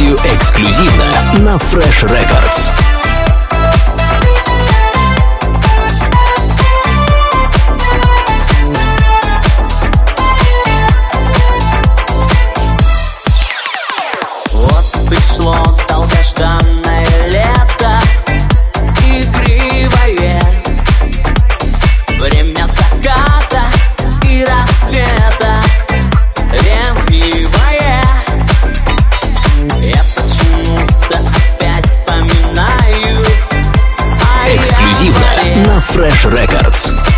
версию эксклюзивно на Fresh Records. Fresh Records.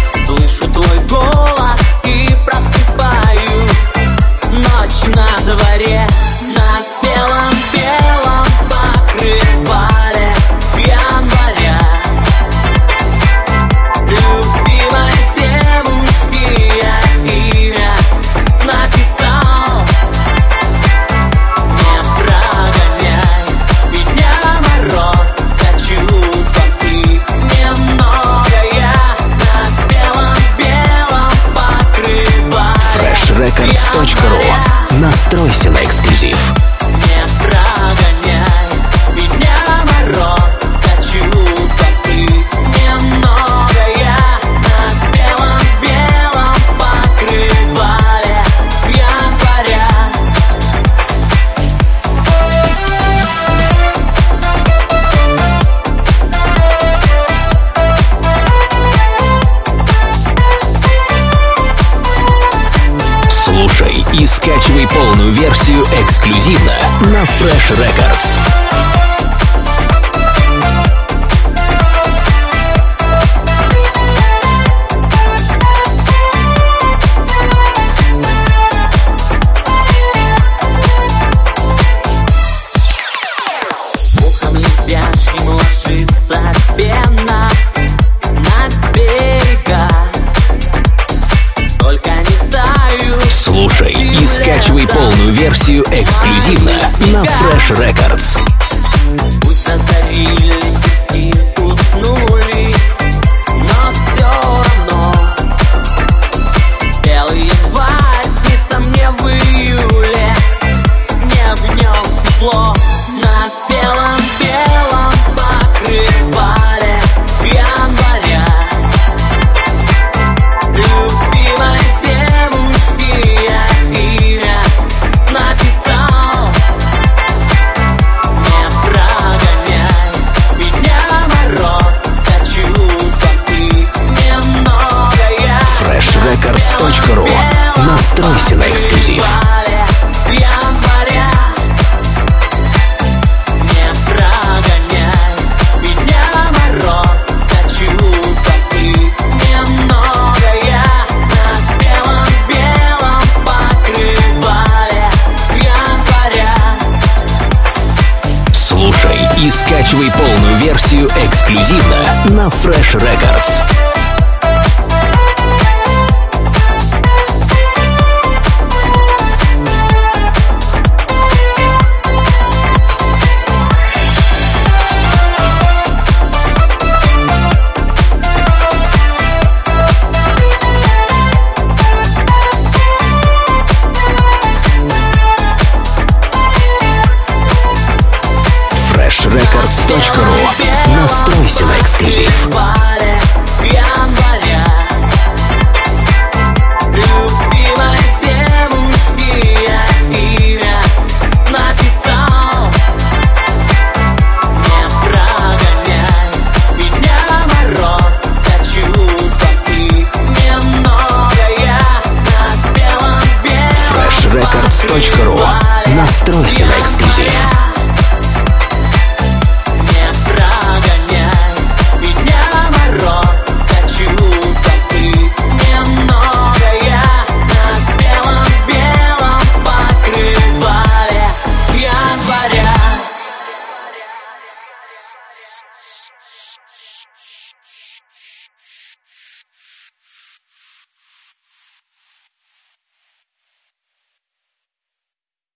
Настройся на эксперт. Скачивай полную версию эксклюзивно на Fresh Records. Ухом любящим ложится песня версию эксклюзивно на Fresh Records. Пусть на уснули Настройся на эксклюзив. Слушай и скачивай полную версию эксклюзивно на Fresh Records. Records.ru Настройся на эксклюзив. Records.ru Настройся на эксклюзив.